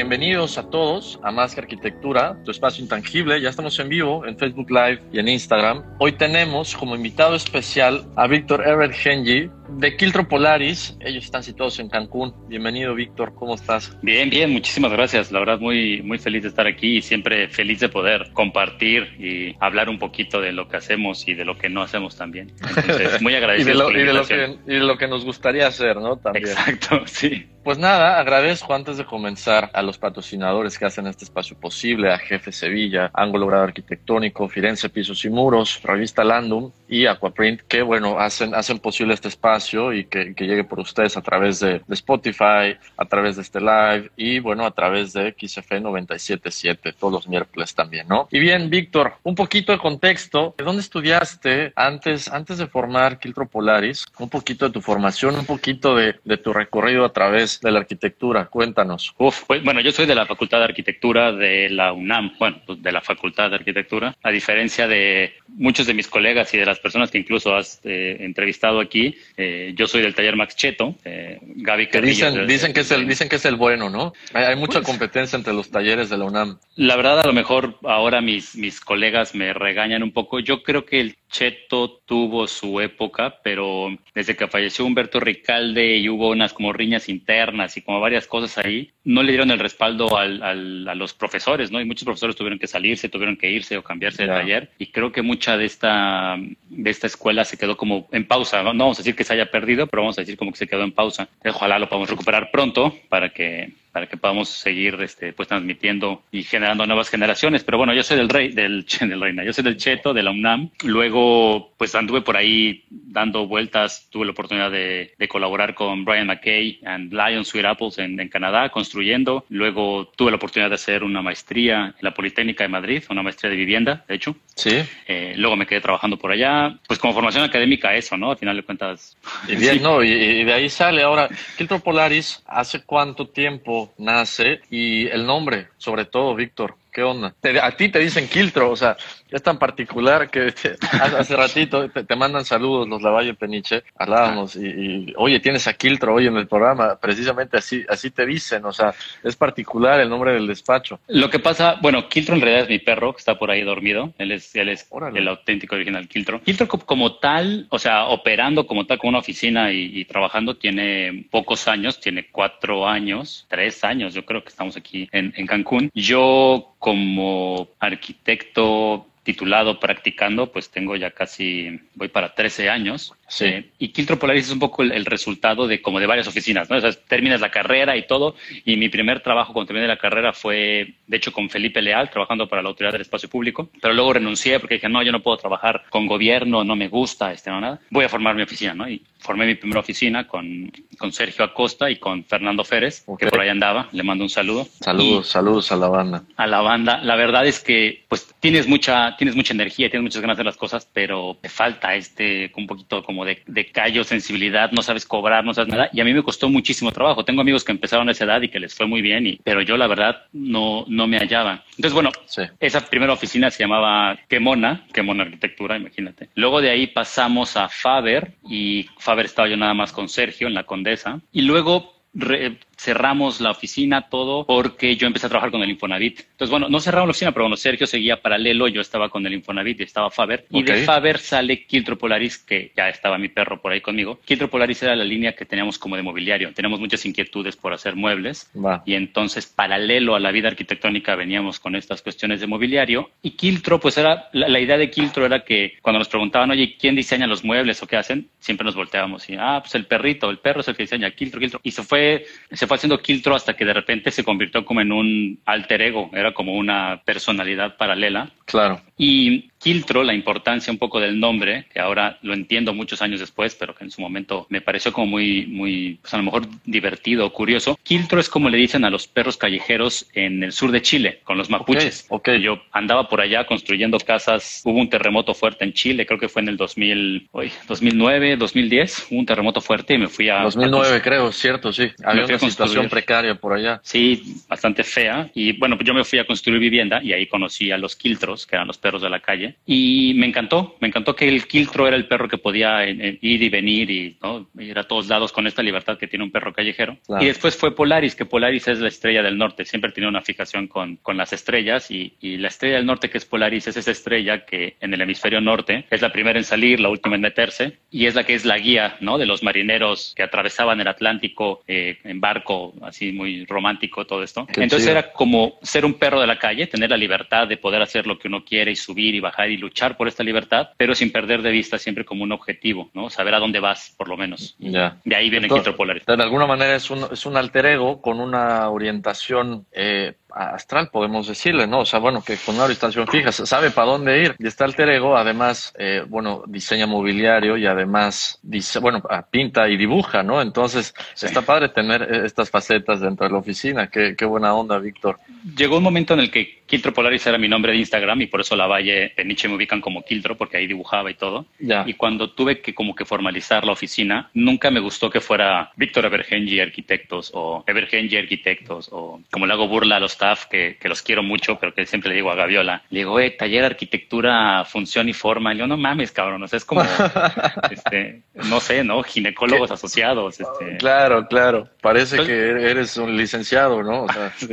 Bienvenidos a todos a Más que Arquitectura, tu espacio intangible. Ya estamos en vivo en Facebook Live y en Instagram. Hoy tenemos como invitado especial a Víctor Everett Genji de Quiltro Polaris. Ellos están situados en Cancún. Bienvenido, Víctor. ¿Cómo estás? Bien, bien. Muchísimas gracias. La verdad, muy, muy feliz de estar aquí y siempre feliz de poder compartir y hablar un poquito de lo que hacemos y de lo que no hacemos también. Entonces, muy agradecido. y, de lo, y, de lo que, y de lo que nos gustaría hacer, ¿no? También. Exacto, sí. Pues nada, agradezco antes de comenzar a los patrocinadores que hacen este espacio posible, a Jefe Sevilla, Ángulo Grado Arquitectónico, Firenze Pisos y Muros, Revista Landum y Aquaprint, que bueno, hacen, hacen posible este espacio y que, que llegue por ustedes a través de, de, Spotify, a través de este live y bueno, a través de XF 977, todos los miércoles también, ¿no? Y bien, Víctor, un poquito de contexto, ¿dónde estudiaste antes, antes de formar Quiltro Polaris? Un poquito de tu formación, un poquito de, de tu recorrido a través de la arquitectura? Cuéntanos. Pues, bueno, yo soy de la Facultad de Arquitectura de la UNAM, bueno, pues, de la Facultad de Arquitectura, a diferencia de muchos de mis colegas y de las personas que incluso has eh, entrevistado aquí, eh, yo soy del taller Max Cheto, eh, Gaby que dicen, dicen, que es el, dicen que es el bueno, ¿no? Hay, hay mucha pues, competencia entre los talleres de la UNAM. La verdad, a lo mejor ahora mis, mis colegas me regañan un poco. Yo creo que el Cheto tuvo su época, pero desde que falleció Humberto Ricalde y hubo unas como riñas internas y como varias cosas ahí, no le dieron el respaldo al, al, a los profesores, ¿no? Y muchos profesores tuvieron que salirse, tuvieron que irse o cambiarse de taller. Y creo que mucha de esta, de esta escuela se quedó como en pausa. ¿no? vamos a decir que se haya perdido, pero vamos a decir como que se quedó en pausa. Ojalá lo podamos recuperar pronto para que para que podamos seguir este, pues transmitiendo y generando nuevas generaciones. Pero bueno, yo soy del rey, del, del reina, yo soy del Cheto, de la UNAM. Luego, pues anduve por ahí dando vueltas, tuve la oportunidad de, de colaborar con Brian McKay and Lion Sweet Apples en, en, Canadá, construyendo. Luego tuve la oportunidad de hacer una maestría en la Politécnica de Madrid, una maestría de vivienda, de hecho. Sí. Eh, luego me quedé trabajando por allá. Pues como formación académica eso, ¿no? Al final de cuentas. Y bien, sí. no, y, y, de ahí sale ahora, Quiltro Polaris, ¿hace cuánto tiempo nace? Y el nombre, sobre todo, Víctor. ¿Qué onda? Te, a ti te dicen Quiltro, o sea, es tan particular que hace ratito te, te, mandan saludos los Lavalle Peniche, hablábamos y, y, oye, tienes a Quiltro hoy en el programa, precisamente así, así te dicen, o sea, es particular el nombre del despacho. Lo que pasa, bueno, Quiltro en realidad es mi perro, que está por ahí dormido, él es, él es el auténtico original Quiltro. Quiltro como tal, o sea, operando como tal con una oficina y, y trabajando tiene pocos años, tiene cuatro años, tres años, yo creo que estamos aquí en, en Cancún. Yo como arquitecto titulado practicando, pues tengo ya casi, voy para 13 años. Sí. Y Quiltro Polaris es un poco el, el, resultado de como de varias oficinas, ¿no? O sea, terminas la carrera y todo. Y mi primer trabajo cuando terminé la carrera fue, de hecho, con Felipe Leal, trabajando para la Autoridad del Espacio Público. Pero luego renuncié porque dije, no, yo no puedo trabajar con gobierno, no me gusta, este, no nada. Voy a formar mi oficina, ¿no? Y formé mi primera oficina con, con Sergio Acosta y con Fernando Férez, okay. que por ahí andaba. Le mando un saludo. Saludos, y saludos a la banda. A la banda. La verdad es que, pues, tienes mucha, tienes mucha energía, tienes muchas ganas de hacer las cosas, pero te falta este, un poquito como de, de callo, sensibilidad, no sabes cobrar, no sabes nada. Y a mí me costó muchísimo trabajo. Tengo amigos que empezaron a esa edad y que les fue muy bien, y, pero yo la verdad no, no me hallaba. Entonces, bueno, sí. esa primera oficina se llamaba Quemona, Quemona Arquitectura, imagínate. Luego de ahí pasamos a Faber y Faber estaba yo nada más con Sergio en la Condesa. Y luego Re, cerramos la oficina, todo, porque yo empecé a trabajar con el Infonavit. Entonces, bueno, no cerramos la oficina, pero bueno, Sergio seguía paralelo, yo estaba con el Infonavit y estaba Faber. Y de Faber sale Quiltro Polaris, que ya estaba mi perro por ahí conmigo. Quiltro Polaris era la línea que teníamos como de mobiliario. Tenemos muchas inquietudes por hacer muebles. Y entonces, paralelo a la vida arquitectónica, veníamos con estas cuestiones de mobiliario. Y Quiltro, pues era, la, la idea de Quiltro era que cuando nos preguntaban, oye, ¿quién diseña los muebles o qué hacen? Siempre nos volteábamos y, ah, pues el perrito, el perro es el que diseña Quiltro, Quiltro. Y se fue, se fue haciendo Quiltro hasta que de repente se convirtió como en un alter ego, era como una personalidad paralela. Claro. Y Quiltro, la importancia un poco del nombre, que ahora lo entiendo muchos años después, pero que en su momento me pareció como muy, muy, pues a lo mejor divertido o curioso. Quiltro es como le dicen a los perros callejeros en el sur de Chile, con los mapuches. Ok, Yo andaba por allá construyendo casas, hubo un terremoto fuerte en Chile, creo que fue en el 2000, 2009, 2010, hubo un terremoto fuerte y me fui a... 2009 creo, cierto, sí. Había una situación precaria por allá. Sí, bastante fea. Y bueno, pues yo me fui a construir vivienda y ahí conocí a los quiltros, que eran los perros de la calle. Y me encantó, me encantó que el quiltro era el perro que podía eh, eh, ir y venir y ir a todos lados con esta libertad que tiene un perro callejero. Y después fue Polaris, que Polaris es la estrella del norte. Siempre tiene una fijación con, con las estrellas y, y la estrella del norte que es Polaris es esa estrella que en el hemisferio norte es la primera en salir, la última en meterse y es la que es la guía ¿no? de los marineros que atravesaban el Atlántico eh, en barco, así muy romántico todo esto. Entonces era como ser un perro de la calle, tener la libertad de poder hacer lo que uno quiere y subir y bajar y luchar por esta libertad, pero sin perder de vista siempre como un objetivo, ¿no? Saber a dónde vas, por lo menos. Ya. De ahí viene Entonces, Polaris. De alguna manera es un, es un alter ego con una orientación eh, astral, podemos decirle, ¿no? O sea, bueno, que con una orientación fija, sabe para dónde ir. Y está alter ego, además, eh, bueno, diseña mobiliario y además, dice, bueno, ah, pinta y dibuja, ¿no? Entonces, está padre tener eh, estas facetas dentro de la oficina. Qué, qué buena onda, Víctor. Llegó un momento en el que Quiltro Polaris era mi nombre de Instagram y por eso la Valle en Nietzsche me ubican como Quiltro porque ahí dibujaba y todo. Ya. Y cuando tuve que como que formalizar la oficina, nunca me gustó que fuera Víctor Evergenji Arquitectos o Evergenji Arquitectos o como le hago burla a los staff que, que, los quiero mucho, pero que siempre le digo a Gaviola, le digo, eh, taller de arquitectura, función y forma. Y yo, no mames, cabrón, o sea, es como, este, no sé, ¿no? Ginecólogos ¿Qué? asociados. Este. Claro, claro. Parece Entonces, que eres un licenciado, ¿no? O sea. sí.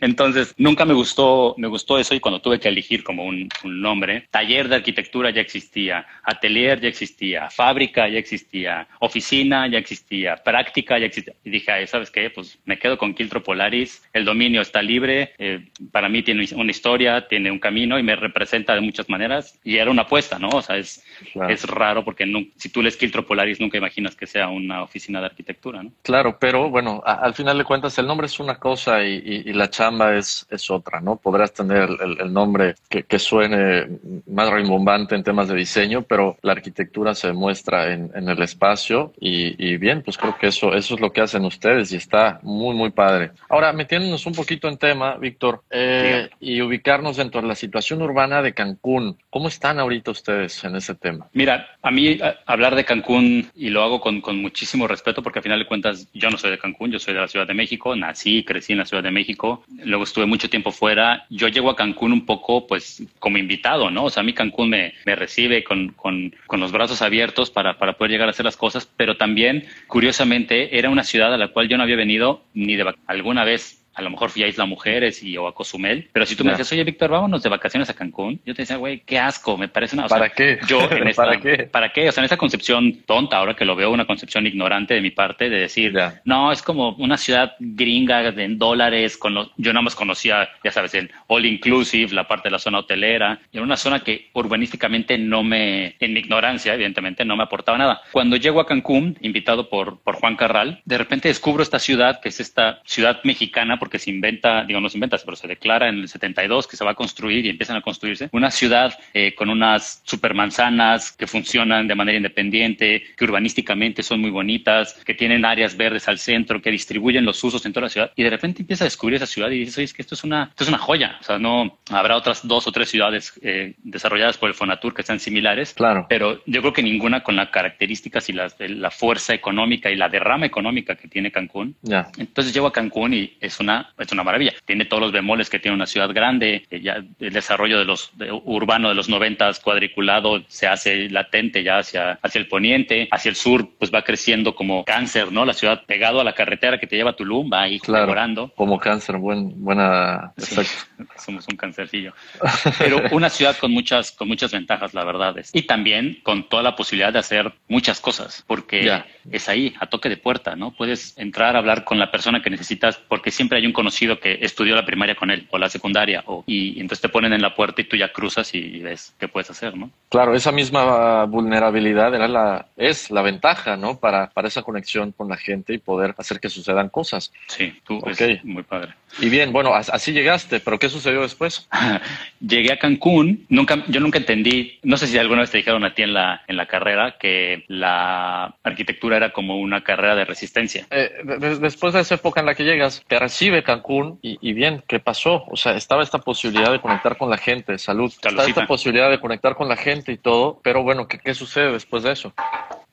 Entonces, nunca me gustó, me gustó eso y cuando tuve que elegir como un, un, nombre, taller de arquitectura ya existía, atelier ya existía, fábrica ya existía, oficina ya existía, práctica ya existía. Y dije, Ay, ¿sabes qué? Pues me quedo con Quiltro Polaris, el dominio está libre, eh, para mí tiene una historia, tiene un camino y me representa de muchas maneras y era una apuesta, ¿no? O sea, es, claro. es raro porque no, si tú lees Quiltro Polaris nunca imaginas que sea una oficina de arquitectura, ¿no? Claro, pero bueno, a, al final de cuentas el nombre es una cosa y, y, y la chamba es, es, otra, ¿no? Podrás tener el, el nombre que, que, suene más rimbombante en temas de diseño, pero la arquitectura se muestra en, en el espacio y, y, bien, pues creo que eso, eso es lo que hacen ustedes y está muy, muy padre. Ahora, metiéndonos un poquito en tema, Víctor, eh, y ubicarnos dentro de la situación urbana de Cancún. ¿Cómo están ahorita ustedes en ese tema? Mira, a mí a, hablar de Cancún, y lo hago con, con muchísimo respeto, porque al final de cuentas yo no soy de Cancún, yo soy de la Ciudad de México, nací, crecí en la Ciudad de México, luego estuve mucho tiempo fuera. Yo llego a Cancún un poco, pues, como invitado, ¿no? O sea, a mí Cancún me, me recibe con, con, con, los brazos abiertos para, para poder llegar a hacer las cosas, pero también, curiosamente, era una ciudad a la cual yo no había venido ni de alguna vez a lo mejor fui a Isla Mujeres y, o a Cozumel, pero si tú me dices, oye, Víctor, vámonos de vacaciones a Cancún, yo te decía, güey, qué asco, me parece una... O ¿Para sea, qué? Yo en esta, ¿Para qué? ¿Para qué? O sea, en esa concepción tonta, ahora que lo veo, una concepción ignorante de mi parte, de decir, yeah. no, es como una ciudad gringa en dólares, con los, yo nada más conocía, ya sabes, el all inclusive, la parte de la zona hotelera, y era una zona que urbanísticamente no me, en mi ignorancia, evidentemente, no me aportaba nada. Cuando llego a Cancún, invitado por, por Juan Carral, de repente descubro esta ciudad, que es esta ciudad mexicana, porque se inventa digo, no se inventa, pero se declara en el 72 que se va a construir y empiezan a construirse una ciudad eh, con unas supermanzanas que funcionan de manera independiente, que urbanísticamente son muy bonitas, que tienen áreas verdes al centro, que distribuyen los usos en toda la ciudad. Y de repente empieza a descubrir esa ciudad y dices, oye, es que esto es una, esto es una joya. O sea, no habrá otras dos o tres ciudades eh, desarrolladas por el Fonatur que sean similares. Claro. Pero yo creo que ninguna con las características y la fuerza económica y la derrama económica que tiene Cancún. Yeah. Entonces llego a Cancún y es una una, es una maravilla. Tiene todos los bemoles que tiene una ciudad grande, ya el desarrollo de los urbano de los noventas cuadriculado se hace latente ya hacia, hacia el poniente, hacia el sur, pues va creciendo como cáncer, ¿no? La ciudad pegado a la carretera que te lleva a Tulum va ahí claro, Como cáncer, buen, buena. somos un cancercillo. Pero una ciudad con muchas, con muchas ventajas, la verdad es. Y también con toda la posibilidad de hacer muchas cosas, porque es ahí, a toque de puerta, ¿no? Puedes entrar a hablar con la persona que necesitas, porque siempre hay un conocido que estudió la primaria con él o la secundaria, o, y, entonces te ponen en la puerta y tú ya cruzas y ves qué puedes hacer, ¿no? Claro, esa misma vulnerabilidad era la, es la ventaja, ¿no? Para, para esa conexión con la gente y poder hacer que sucedan cosas. Sí, tú, okay. muy padre. Y bien, bueno, así llegaste, pero ¿qué sucedió después? Llegué a Cancún, nunca, yo nunca entendí, no sé si alguna vez te dijeron a ti en la, en la carrera que la arquitectura era como una carrera de resistencia. Eh, después de esa época en la que llegas, te recibe Cancún y, bien, ¿qué pasó? O sea, estaba esta posibilidad de conectar con la gente, salud, estaba esta posibilidad de conectar con la gente y todo, pero bueno, ¿qué, qué sucede después de eso?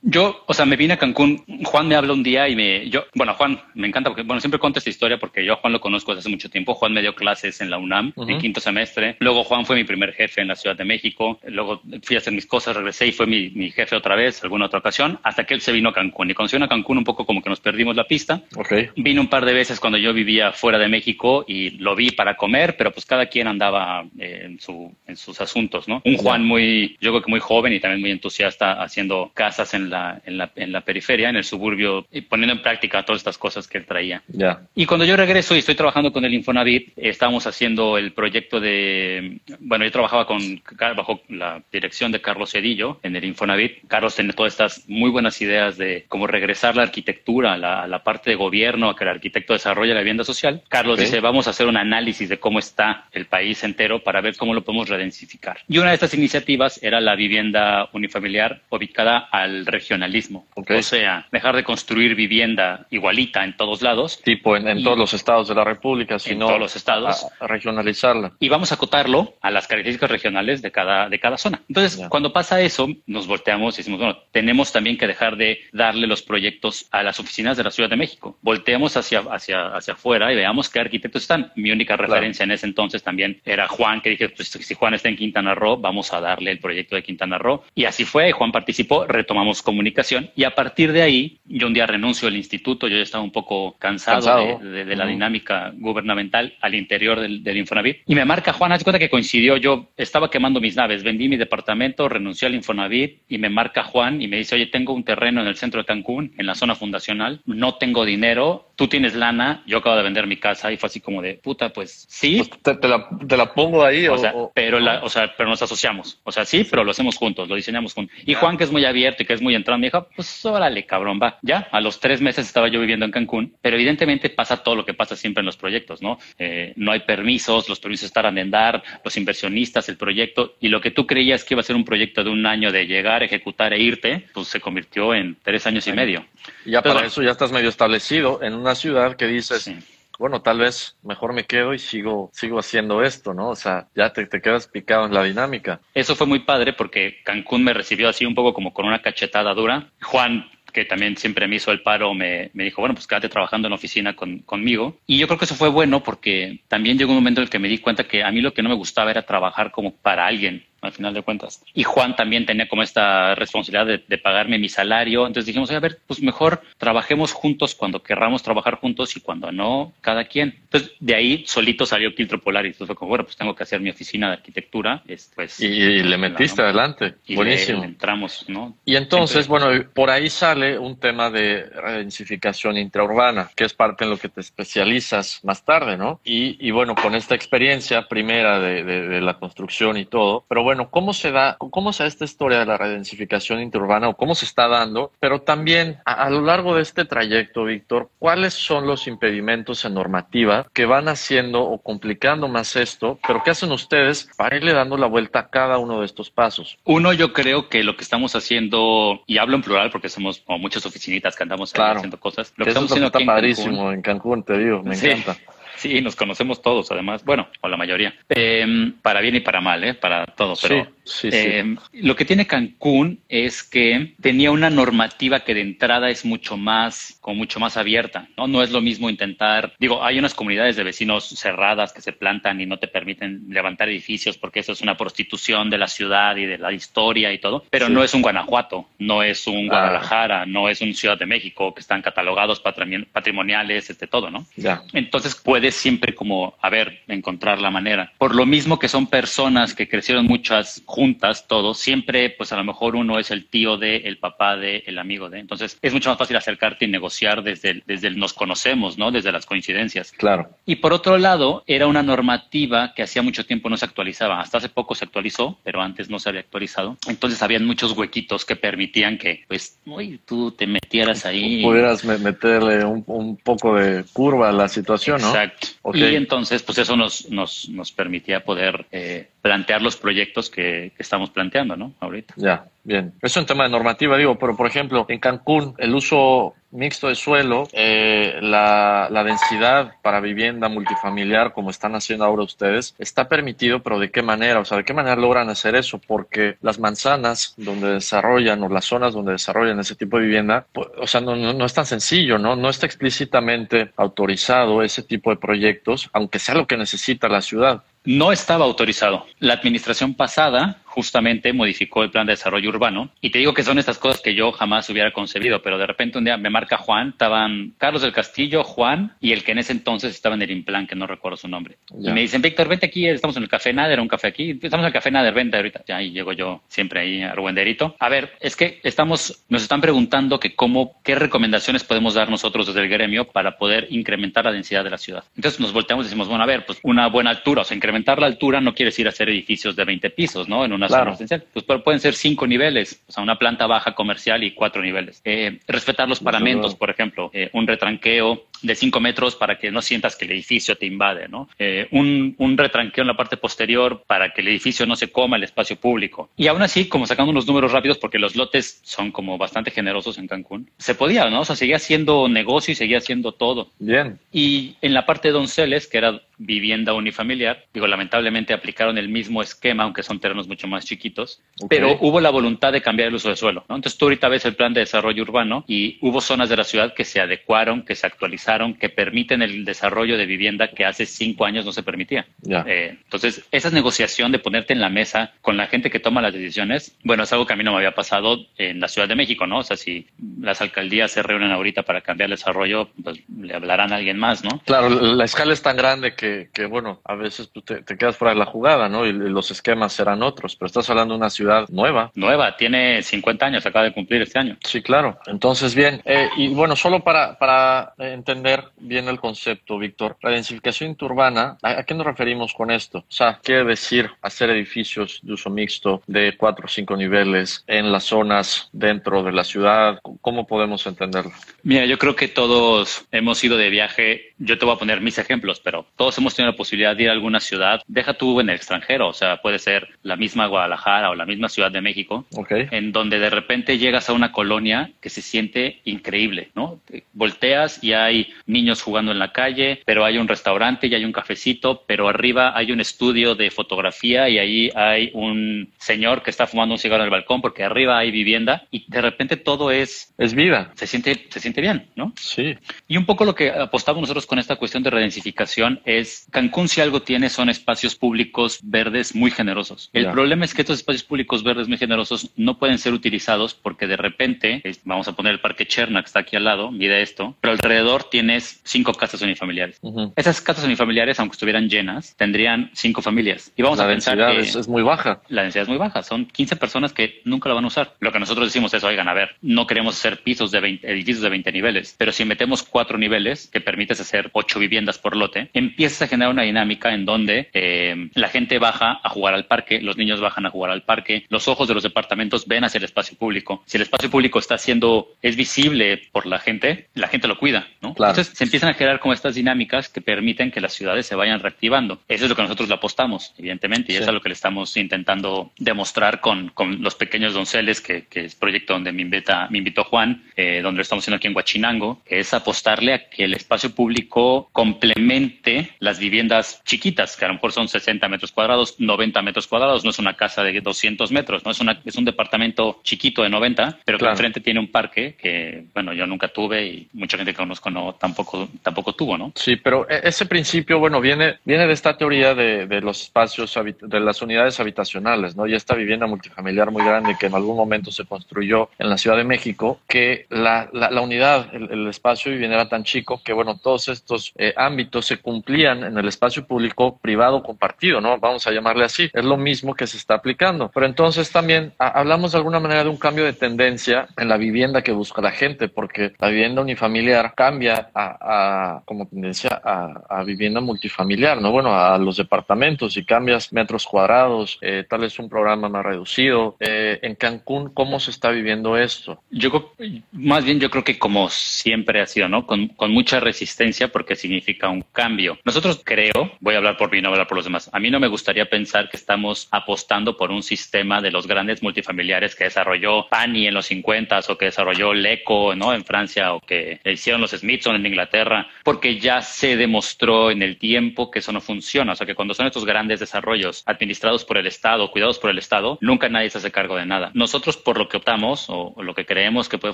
Yo, o sea, me vine a Cancún. Juan me habla un día y me, yo, bueno, Juan, me encanta porque, bueno, siempre cuento esta historia porque yo a Juan lo conozco desde hace mucho tiempo. Juan me dio clases en la UNAM en quinto semestre. Luego Juan fue mi primer jefe en la Ciudad de México. Luego fui a hacer mis cosas, regresé y fue mi, mi jefe otra vez, alguna otra ocasión, hasta que él se vino a Cancún. Y cuando se vino a Cancún un poco como que nos perdimos la pista. Okay. Vino un par de veces cuando yo vivía fuera de México y lo vi para comer, pero pues cada quien andaba eh, en, su, en sus asuntos, ¿no? Un Juan muy, yo creo que muy joven y también muy entusiasta haciendo casas en la, en la, en la periferia, en el suburbio, y poniendo en práctica todas estas cosas que él traía. Ya. Y cuando yo regreso y estoy trabajando con el Infonavit, estábamos haciendo el proyecto de, bueno, yo trabajaba con, bajo la dirección de Carlos Cedillo en el Infonavit. Carlos tiene todas estas muy buenas ideas de cómo regresar la arquitectura a la, parte de gobierno, a que el arquitecto desarrolle la vivienda social. Carlos dice, vamos a hacer un análisis de cómo está el país entero para ver cómo lo podemos redensificar. Y una de estas iniciativas era la vivienda unifamiliar ubicada al regionalismo o sea, dejar de construir vivienda igualita en todos lados. Tipo en, todos los estados de la República, sino en todos los estados. A, regionalizarla. Y vamos a acotarlo a las características regionales de cada, de cada zona. Entonces, cuando pasa eso, nos volteamos y decimos, bueno, tenemos también que dejar de darle los proyectos a las oficinas de la Ciudad de México. Volteamos hacia, hacia, hacia afuera y veamos qué arquitectos están. Mi única referencia en ese entonces también era Juan, que dije, pues si Juan está en Quintana Roo, vamos a darle el proyecto de Quintana Roo. Y así fue, Juan participó, retomamos comunicación y a partir de ahí, yo un día renuncio al instituto, yo ya estaba un poco cansado, De, la dinámica gubernamental al interior del, del, Infonavit. Y me marca Juan, haz cuenta que coincidió, yo estaba quemando mis naves, vendí mi departamento, renuncié al Infonavit y me marca Juan y me dice, oye, tengo un terreno en el centro de Cancún, en la zona fundacional, no tengo dinero, tú tienes lana, yo acabo de vender mi casa y fue así como de, puta, pues sí. Pues, te, la, pongo ahí. O, sea, pero, la, o sea, pero nos asociamos. O sea, sí, pero lo hacemos juntos, lo diseñamos juntos. Y Juan, que es muy abierto y que es muy entrado, me dijo, pues órale, cabrón, va. Ya, a los tres meses estaba yo viviendo en Cancún, pero evidentemente pasa todo lo que pasa siempre en los proyectos, ¿no? Eh, no hay permisos, los permisos estarán en dar, los inversionistas, el proyecto, y lo que tú creías que iba a ser un proyecto de un año de llegar, ejecutar e irte, pues se convirtió en tres años y medio. Y ya para eso ya estás medio establecido en una ciudad que dices, bueno, tal vez mejor me quedo y sigo, sigo haciendo esto, ¿no? O sea, ya te, te, quedas picado en la dinámica. Eso fue muy padre porque Cancún me recibió así un poco como con una cachetada dura. Juan que también siempre me hizo el paro, me, me dijo, bueno, pues quédate trabajando en la oficina con, conmigo. Y yo creo que eso fue bueno porque también llegó un momento en el que me di cuenta que a mí lo que no me gustaba era trabajar como para alguien al final de cuentas. Y Juan también tenía como esta responsabilidad de, pagarme mi salario. Entonces dijimos, a ver, pues mejor trabajemos juntos cuando querramos trabajar juntos y cuando no, cada quien. Entonces de ahí solito salió Quiltro Polar y entonces fue como, bueno, pues tengo que hacer mi oficina de arquitectura. Pues, y, le metiste adelante. Buenísimo. entramos, ¿no? Y entonces, bueno, por ahí sale un tema de densificación intraurbana, que es parte en lo que te especializas más tarde, ¿no? Y, y bueno, con esta experiencia primera de, de, de la construcción y todo, pero bueno, bueno, cómo se da, cómo se da esta historia de la redensificación interurbana o cómo se está dando, pero también a, lo largo de este trayecto, Víctor, ¿cuáles son los impedimentos en normativa que van haciendo o complicando más esto, pero qué hacen ustedes para irle dando la vuelta a cada uno de estos pasos? Uno, yo creo que lo que estamos haciendo, y hablo en plural porque somos como muchas oficinitas que andamos haciendo cosas, lo que estamos haciendo está padrísimo en Cancún, te digo, me encanta. Sí, nos conocemos todos, además. Bueno, o la mayoría. Em, para bien y para mal, ¿eh? Para todos. Pero Eh, lo que tiene Cancún es que tenía una normativa que de entrada es mucho más, como mucho más abierta, ¿no? No es lo mismo intentar, digo, hay unas comunidades de vecinos cerradas que se plantan y no te permiten levantar edificios porque eso es una prostitución de la ciudad y de la historia y todo, pero no es un Guanajuato, no es un ah. Guadalajara, no es un Ciudad de México que están catalogados patrimoniales, este todo, ¿no? Ya. Entonces puedes siempre como, a ver, encontrar la manera. Por lo mismo que son personas que crecieron muchas juntas, todos, siempre, pues a lo mejor uno es el tío de, el papá de, el amigo de. Entonces es mucho más fácil acercarte y negociar desde el, desde el nos conocemos, ¿no? Desde las coincidencias. Claro. Y por otro lado, era una normativa que hacía mucho tiempo no se actualizaba. Hasta hace poco se actualizó, pero antes no se había actualizado. Entonces habían muchos huequitos que permitían que, pues, uy, tú te metieras ahí. Pudieras meterle un, un poco de curva a la situación, ¿no? Exacto. Y entonces, pues eso nos, nos, nos permitía poder eh, plantear los proyectos que, estamos planteando, ¿no? Ahorita. Ya, bien. Es un tema de normativa, digo, pero por ejemplo, en Cancún, el uso mixto de suelo, eh, la, la, densidad para vivienda multifamiliar, como están haciendo ahora ustedes, está permitido, pero ¿de qué manera? O sea, ¿de qué manera logran hacer eso? Porque las manzanas donde desarrollan o las zonas donde desarrollan ese tipo de vivienda, pues, o sea, no, no, no, es tan sencillo, ¿no? No está explícitamente autorizado ese tipo de proyectos, aunque sea lo que necesita la ciudad. No estaba autorizado. La administración pasada justamente modificó el plan de desarrollo urbano. Y te digo que son estas cosas que yo jamás hubiera concebido, pero de repente un día me marca Juan, estaban Carlos del Castillo, Juan y el que en ese entonces estaba en el Implan, que no recuerdo su nombre. Y me dicen, Víctor, vente aquí, estamos en el Café Nader, un café aquí, estamos en el Café Nader, vente ahorita. Ya, ahí llego yo siempre ahí a Ruenderito. A ver, es que estamos, nos están preguntando que cómo, qué recomendaciones podemos dar nosotros desde el gremio para poder incrementar la densidad de la ciudad. Entonces nos volteamos y decimos, bueno, a ver, pues una buena altura, o sea, incrementar la altura no quiere decir hacer edificios de 20 pisos, ¿no? En una zona residencial. Pues pueden ser cinco niveles, o sea, una planta baja comercial y cuatro niveles. Eh, respetar los paramentos, por ejemplo, eh, un retranqueo de cinco metros para que no sientas que el edificio te invade, ¿no? Eh, un, un, retranqueo en la parte posterior para que el edificio no se coma el espacio público. Y aún así, como sacando unos números rápidos, porque los lotes son como bastante generosos en Cancún, se podía, ¿no? O sea, seguía haciendo negocio y seguía haciendo todo. Bien. Y en la parte de Donceles, que era vivienda unifamiliar, digo, lamentablemente aplicaron el mismo esquema, aunque son terrenos mucho más chiquitos, pero hubo la voluntad de cambiar el uso de suelo, ¿no? Entonces tú ahorita ves el plan de desarrollo urbano y hubo zonas de la ciudad que se adecuaron, que se actualizaron que permiten el desarrollo de vivienda que hace cinco años no se permitía. Eh, entonces, esa negociación de ponerte en la mesa con la gente que toma las decisiones, bueno, es algo que a mí no me había pasado en la Ciudad de México, ¿no? O sea, si las alcaldías se reúnen ahorita para cambiar el desarrollo, pues le hablarán a alguien más, ¿no? Claro, la escala es tan grande que, que bueno, a veces tú te, quedas fuera de la jugada, ¿no? Y los esquemas serán otros, pero estás hablando de una ciudad nueva. Nueva, tiene 50 años, acaba de cumplir este año. Sí, claro. Entonces, bien, eh, y bueno, solo para, para entender bien el concepto, Víctor. La densificación interurbana, ¿a qué nos referimos con esto? O sea, quiere decir hacer edificios de uso mixto de cuatro o cinco niveles en las zonas dentro de la ciudad. ¿Cómo podemos entenderlo? Mira, yo creo que todos hemos ido de viaje. Yo te voy a poner mis ejemplos, pero todos hemos tenido la posibilidad de ir a alguna ciudad. Deja tú en el extranjero, o sea, puede ser la misma Guadalajara o la misma Ciudad de México, en donde de repente llegas a una colonia que se siente increíble, ¿no? Volteas y hay niños jugando en la calle, pero hay un restaurante y hay un cafecito, pero arriba hay un estudio de fotografía y ahí hay un señor que está fumando un cigarro en el balcón porque arriba hay vivienda y de repente todo es... Es vida. Se siente, se siente bien, ¿no? Sí. Y un poco lo que apostamos nosotros con esta cuestión de redensificación es Cancún si algo tiene son espacios públicos verdes muy generosos. El problema es que estos espacios públicos verdes muy generosos no pueden ser utilizados porque de repente, vamos a poner el Parque Cherna que está aquí al lado, mide esto, pero alrededor tiene tienes cinco casas unifamiliares. Esas casas unifamiliares, aunque estuvieran llenas, tendrían cinco familias. Y vamos a pensar que es, muy baja. La densidad es muy baja. Son 15 personas que nunca la van a usar. Lo que nosotros decimos es, oigan, a ver, no queremos hacer pisos de 20, edificios de 20 niveles, pero si metemos cuatro niveles, que permites hacer ocho viviendas por lote, empiezas a generar una dinámica en donde eh, la gente baja a jugar al parque, los niños bajan a jugar al parque, los ojos de los departamentos ven hacia el espacio público. Si el espacio público está siendo, es visible por la gente, la gente lo cuida, ¿no? Claro. Entonces se empiezan a generar como estas dinámicas que permiten que las ciudades se vayan reactivando. Eso es lo que nosotros le apostamos, evidentemente, y eso es lo que le estamos intentando demostrar con, con los pequeños donceles, que, que, es proyecto donde me, invita, me invitó Juan, eh, donde lo estamos haciendo aquí en Huachinango, que es apostarle a que el espacio público público complemente las viviendas chiquitas, que a lo mejor son 60 metros cuadrados, 90 metros cuadrados, no es una casa de 200 metros, no es, una, es un departamento chiquito de 90, pero que enfrente tiene un parque que, bueno, yo nunca tuve y mucha gente que conozco no tampoco, tampoco tuvo, ¿no? Sí, pero e, ese principio, bueno, viene, viene de esta teoría de, de los espacios, de las unidades habitacionales, ¿no? Y esta vivienda multifamiliar muy grande que en algún momento se construyó en la Ciudad de México, que la, la, unidad, el, espacio de vivienda era tan chico que, bueno, todos estos eh, ámbitos se cumplían en el espacio público privado compartido, ¿no? Vamos a llamarle así. Es lo mismo que se está aplicando. Pero entonces también hablamos de alguna manera de un cambio de tendencia en la vivienda que busca la gente, porque la vivienda unifamiliar cambia a, como tendencia a, vivienda multifamiliar, ¿no? Bueno, a los departamentos y cambias metros cuadrados, eh, tal es un programa más reducido. Eh, en Cancún, ¿cómo se está viviendo esto? Yo más bien yo creo que como siempre ha sido, ¿no? Con, con mucha resistencia porque significa un cambio. Nosotros creo, voy a hablar por mí, no voy a hablar por los demás. A mí no me gustaría pensar que estamos apostando por un sistema de los grandes multifamiliares que desarrolló Pani en los 50 o que desarrolló Leco, ¿no? En Francia o que hicieron los Smithson en Inglaterra, porque ya se demostró en el tiempo que eso no funciona. O sea, que cuando son estos grandes desarrollos administrados por el Estado, cuidados por el Estado, nunca nadie se hace cargo de nada. Nosotros por lo que optamos o, lo que creemos que puede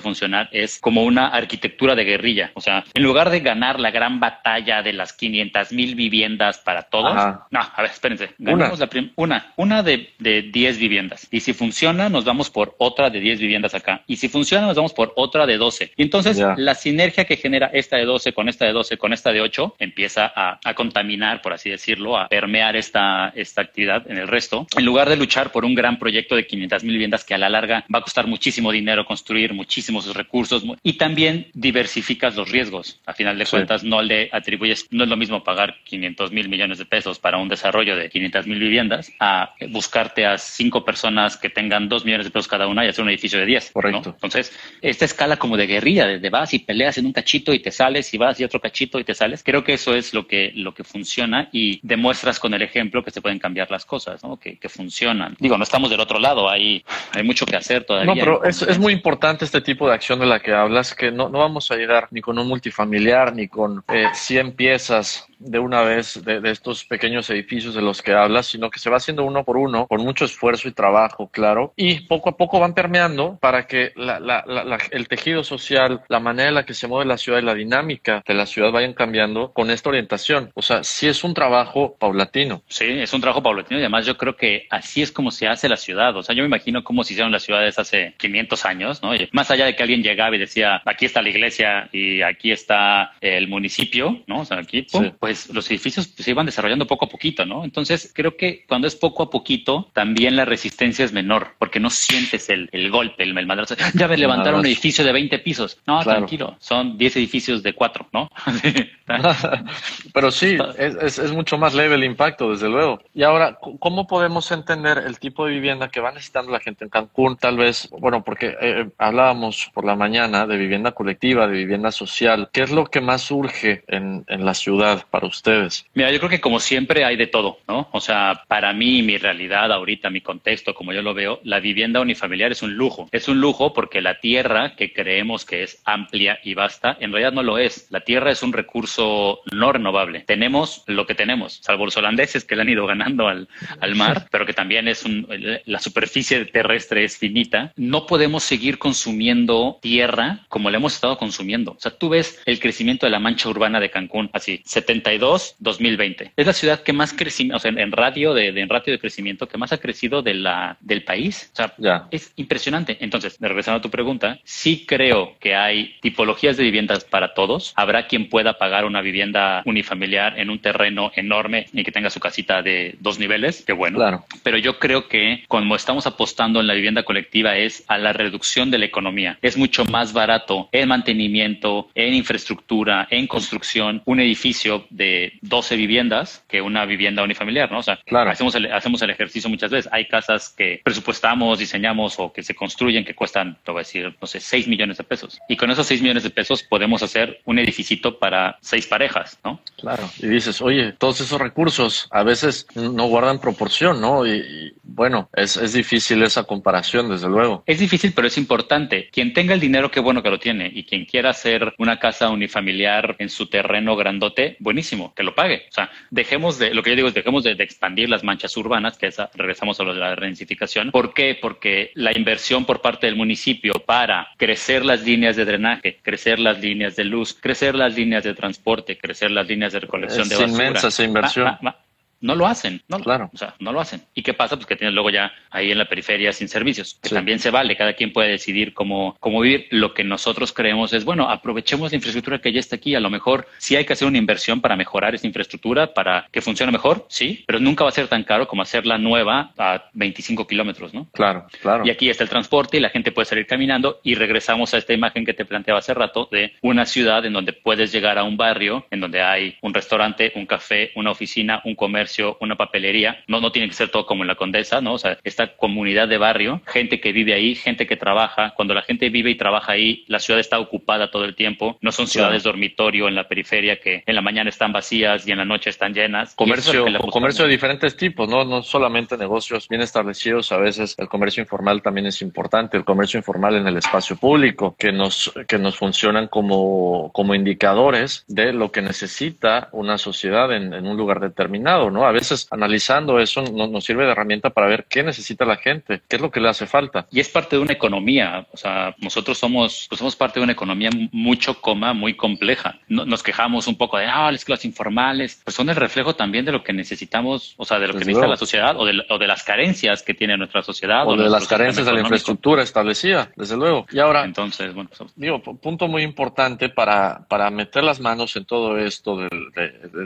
funcionar es como una arquitectura de guerrilla. O sea, en lugar de ganar la gran batalla de las 500 mil viviendas para todos, no, a ver, espérense, ganamos una, la una, una de, de 10 viviendas. Y si funciona, nos vamos por otra de 10 viviendas acá. Y si funciona, nos vamos por otra de 12. Y entonces la sinergia que genera esta de 12 con esta de 12 con esta de 8 empieza a, a contaminar, por así decirlo, a permear esta, esta actividad en el resto. En lugar de luchar por un gran proyecto de 500 mil viviendas que a la larga va a costar muchísimo dinero construir, muchísimos recursos y también diversificas los riesgos. A final de cuentas, no le atribuyes, no es lo mismo pagar 500 mil millones de pesos para un desarrollo de 500 mil viviendas a buscarte a cinco personas que tengan dos millones de pesos cada una y hacer un edificio de 10. Correcto. Entonces, esta escala como de guerrilla, de vas y peleas en un cachito y te sales y vas y otro cachito y te sales, creo que eso es lo que, lo que funciona y demuestras con el ejemplo que se pueden cambiar las cosas, ¿no? que, que funcionan. Digo, no estamos del otro lado, hay, hay mucho que hacer todavía. No, pero es, es, muy importante este tipo de acción de la que hablas, que no, no vamos a llegar ni con un multifamiliar ni con eh, 100 piezas de una vez de, estos pequeños edificios de los que hablas, sino que se va haciendo uno por uno, con mucho esfuerzo y trabajo, claro, y poco a poco van permeando para que el tejido social, la manera en la que se mueve la ciudad y la dinámica de la ciudad vayan cambiando con esta orientación. O sea, sí es un trabajo paulatino. Sí, es un trabajo paulatino y además yo creo que así es como se hace la ciudad. O sea, yo me imagino cómo se hicieron las ciudades hace 500 años, ¿no? más allá de que alguien llegaba y decía, aquí está la iglesia y aquí está el municipio, ¿no? O sea, aquí, pues pues los edificios se iban desarrollando poco a poquito, ¿no? Entonces creo que cuando es poco a poquito, también la resistencia es menor, porque no sientes el, el golpe, el, el madrazo. Ya ves levantar un edificio de 20 pisos. No, tranquilo, son 10 edificios de 4, ¿no? Pero sí, es, es, mucho más leve el impacto, desde luego. Y ahora, ¿cómo podemos entender el tipo de vivienda que va necesitando la gente en Cancún? Tal vez, bueno, porque eh, hablábamos por la mañana de vivienda colectiva, de vivienda social. ¿Qué es lo que más surge en, en la ciudad ustedes? Mira, yo creo que como siempre hay de todo, ¿no? O sea, para mí, mi realidad ahorita, mi contexto, como yo lo veo, la vivienda unifamiliar es un lujo. Es un lujo porque la tierra que creemos que es amplia y vasta, en realidad no lo es. La tierra es un recurso no renovable. Tenemos lo que tenemos, salvo los holandeses que le han ido ganando al, al mar, pero que también es un, la superficie terrestre es finita. No podemos seguir consumiendo tierra como la hemos estado consumiendo. O sea, tú ves el crecimiento de la mancha urbana de Cancún, así, 70 2020. Es la ciudad que más crecimiento, o sea, en radio de, en ratio de crecimiento, que más ha crecido de la, del país. O sea, es impresionante. Entonces, regresando a tu pregunta, sí creo que hay tipologías de viviendas para todos. Habrá quien pueda pagar una vivienda unifamiliar en un terreno enorme y que tenga su casita de dos niveles, qué bueno. Claro. Pero yo creo que como estamos apostando en la vivienda colectiva es a la reducción de la economía. Es mucho más barato en mantenimiento, en infraestructura, en construcción, un edificio de 12 viviendas que una vivienda unifamiliar, ¿no? O sea, claro. hacemos, el, hacemos el ejercicio muchas veces. Hay casas que presupuestamos, diseñamos o que se construyen que cuestan, te voy a decir, no sé, 6 millones de pesos. Y con esos 6 millones de pesos podemos hacer un edificito para seis parejas, ¿no? Claro. Y dices, oye, todos esos recursos a veces no guardan proporción, ¿no? Y, bueno, es, es difícil esa comparación, desde luego. Es difícil, pero es importante. Quien tenga el dinero, qué bueno que lo tiene. Y quien quiera hacer una casa unifamiliar en su terreno grandote, buenísimo, que lo pague. O sea, dejemos de, lo que yo digo es dejemos de, expandir las manchas urbanas, que esa, regresamos a lo de la reincificación. ¿Por qué? Porque la inversión por parte del municipio para crecer las líneas de drenaje, crecer las líneas de luz, crecer las líneas de transporte, crecer las líneas de recolección de basura. inmensa esa inversión. No lo hacen, no, claro. O sea, no lo hacen. ¿Y qué pasa? Pues que tienes luego ya ahí en la periferia sin servicios, que también se vale, cada quien puede decidir cómo, cómo vivir. Lo que nosotros creemos es, bueno, aprovechemos la infraestructura que ya está aquí, a lo mejor sí hay que hacer una inversión para mejorar esa infraestructura, para que funcione mejor, sí, pero nunca va a ser tan caro como hacerla nueva a 25 kilómetros, ¿no? Claro, claro. Y aquí está el transporte y la gente puede salir caminando y regresamos a esta imagen que te planteaba hace rato de una ciudad en donde puedes llegar a un barrio, en donde hay un restaurante, un café, una oficina, un comercio, una papelería no, no tiene que ser todo como en la Condesa, ¿no? O sea, esta comunidad de barrio, gente que vive ahí, gente que trabaja. Cuando la gente vive y trabaja ahí, la ciudad está ocupada todo el tiempo. No son ciudades dormitorio en la periferia que en la mañana están vacías y en la noche están llenas. Comercio, comercio de diferentes tipos, ¿no? No solamente negocios bien establecidos, a veces el comercio informal también es importante. El comercio informal en el espacio público, que nos, que nos funcionan como, como indicadores de lo que necesita una sociedad en, en un lugar determinado, ¿no? A veces analizamos eso nos sirve de herramienta para ver qué necesita la gente, qué es lo que le hace falta. Y es parte de una economía, o sea, nosotros somos, pues somos parte de una economía mucho, coma, muy compleja. nos quejamos un poco de, ah, las clases informales, pues son el reflejo también de lo que necesitamos, o sea, de lo que necesita la sociedad o de, o de, las carencias que tiene nuestra sociedad. O, de las carencias de la infraestructura establecida, desde luego. Y ahora, entonces, bueno, pues, digo, punto muy importante para, para meter las manos en todo esto de,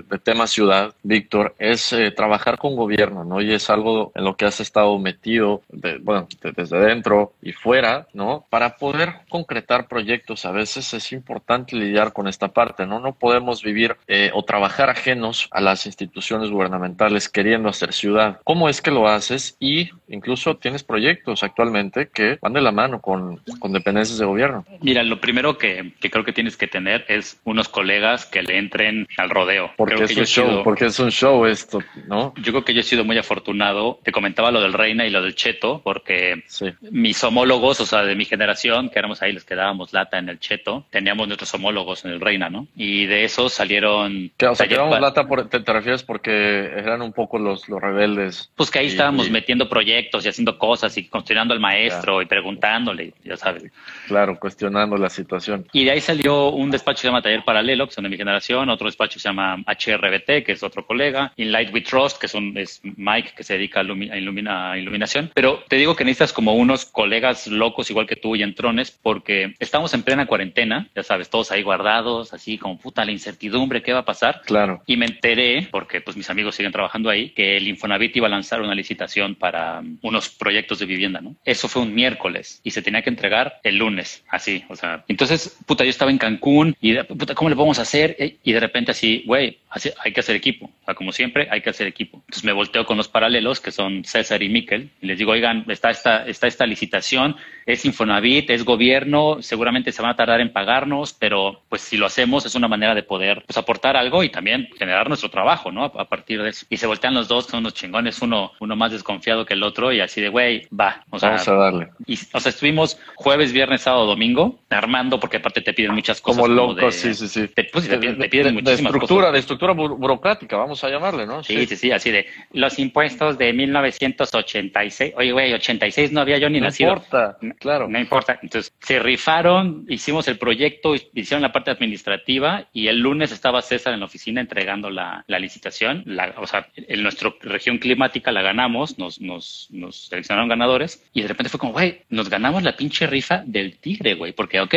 de, tema ciudad, Víctor, es eh, trabajar con gobierno, ¿no? Y es algo en lo que has estado metido, bueno, desde dentro y fuera, ¿no? Para poder concretar proyectos, a veces es importante lidiar con esta parte, ¿no? No podemos vivir eh, o trabajar ajenos a las instituciones gubernamentales queriendo hacer ciudad. ¿Cómo es que lo haces? Y incluso tienes proyectos actualmente que van de la mano con, con dependencias de gobierno. Mira, lo primero que, que, creo que tienes que tener es unos colegas que le entren al rodeo. Porque es un show, porque es un show esto, ¿no? Yo creo que yo he sido muy afortunado. Te comentaba lo del Reina y lo del Cheto, porque mis homólogos, o sea, de mi generación, que éramos ahí los que dábamos lata en el Cheto, teníamos nuestros homólogos en el Reina, ¿no? Y de esos salieron... o sea, que dábamos lata, por, te, refieres porque eran un poco los, los rebeldes. Pues que ahí estábamos metiendo proyectos y haciendo cosas y cuestionando al maestro y preguntándole, ya sabes. Claro, cuestionando la situación. Y de ahí salió un despacho que se llama Taller Paralelo, que son de mi generación, otro despacho que se llama HRBT, que es otro colega, In Light We Trust, que son, es Mike, que se dedica a, ilumina, iluminación. Pero te digo que necesitas como unos colegas locos igual que tú y entrones, porque estamos en plena cuarentena, ya sabes, todos ahí guardados, así como puta la incertidumbre, ¿qué va a pasar? Claro. Y me enteré, porque pues mis amigos siguen trabajando ahí, que el Infonavit iba a lanzar una licitación para um, unos proyectos de vivienda, ¿no? Eso fue un miércoles y se tenía que entregar el lunes, así, o sea. Entonces, puta, yo estaba en Cancún y, puta, ¿cómo le podemos hacer? Y de repente así, güey, hay que hacer equipo. O sea, como siempre, hay que hacer equipo. Entonces me volteo con los paralelos, que son César y Miquel, y les digo, oigan, está esta, está esta licitación, es Infonavit, es gobierno, seguramente se van a tardar en pagarnos, pero pues si lo hacemos es una manera de poder pues, aportar algo y también generar nuestro trabajo, ¿no? A, partir de eso. Y se voltean los dos, son unos chingones, uno, uno más desconfiado que el otro, y así de, güey, va. O sea, Vamos a darle. Y, o sea, estuvimos jueves, viernes, sábado, domingo, armando, porque aparte te piden muchas cosas. Como locos, sí, sí, sí. Te, pues, te, piden, muchísimas estructura, De estructura burocrática, vamos a llamarle, ¿no? Sí, sí, sí, así de los impuestos de 1986. Oye, güey, 86 no había yo ni nacido. No importa, claro. No importa. Entonces, se rifaron, hicimos el proyecto, hicieron la parte administrativa y el lunes estaba César en la oficina entregando la, licitación. La, o sea, en nuestra región climática la ganamos, nos, nos, nos seleccionaron ganadores y de repente fue como, güey, nos ganamos la pinche rifa del tigre, güey, porque, ok,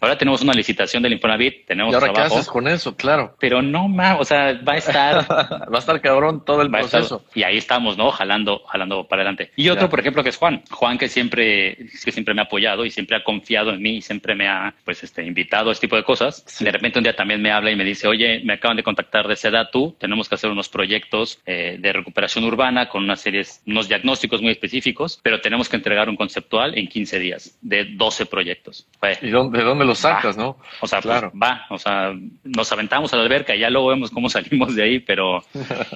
ahora tenemos una licitación del Infonavit, tenemos ¿Y ahora qué haces con eso? Claro. Pero no más, o sea, va a estar. va a estar cabrón todo el proceso. y ahí estamos, ¿no? Jalando, jalando para adelante. Y otro, por ejemplo, que es Juan. Juan que siempre, que siempre me ha apoyado y siempre ha confiado en mí y siempre me ha, pues, este, invitado a este tipo de cosas. De repente un día también me habla y me dice, oye, me acaban de contactar de tú tenemos que hacer unos proyectos eh, de recuperación urbana con unas series, unos diagnósticos muy específicos, pero tenemos que entregar un conceptual en 15 días de 12 proyectos. ¿Y dónde, de dónde lo sacas, no? O sea, pues, claro. va, o sea, nos aventamos a la alberca y ya luego vemos cómo salimos de ahí, pero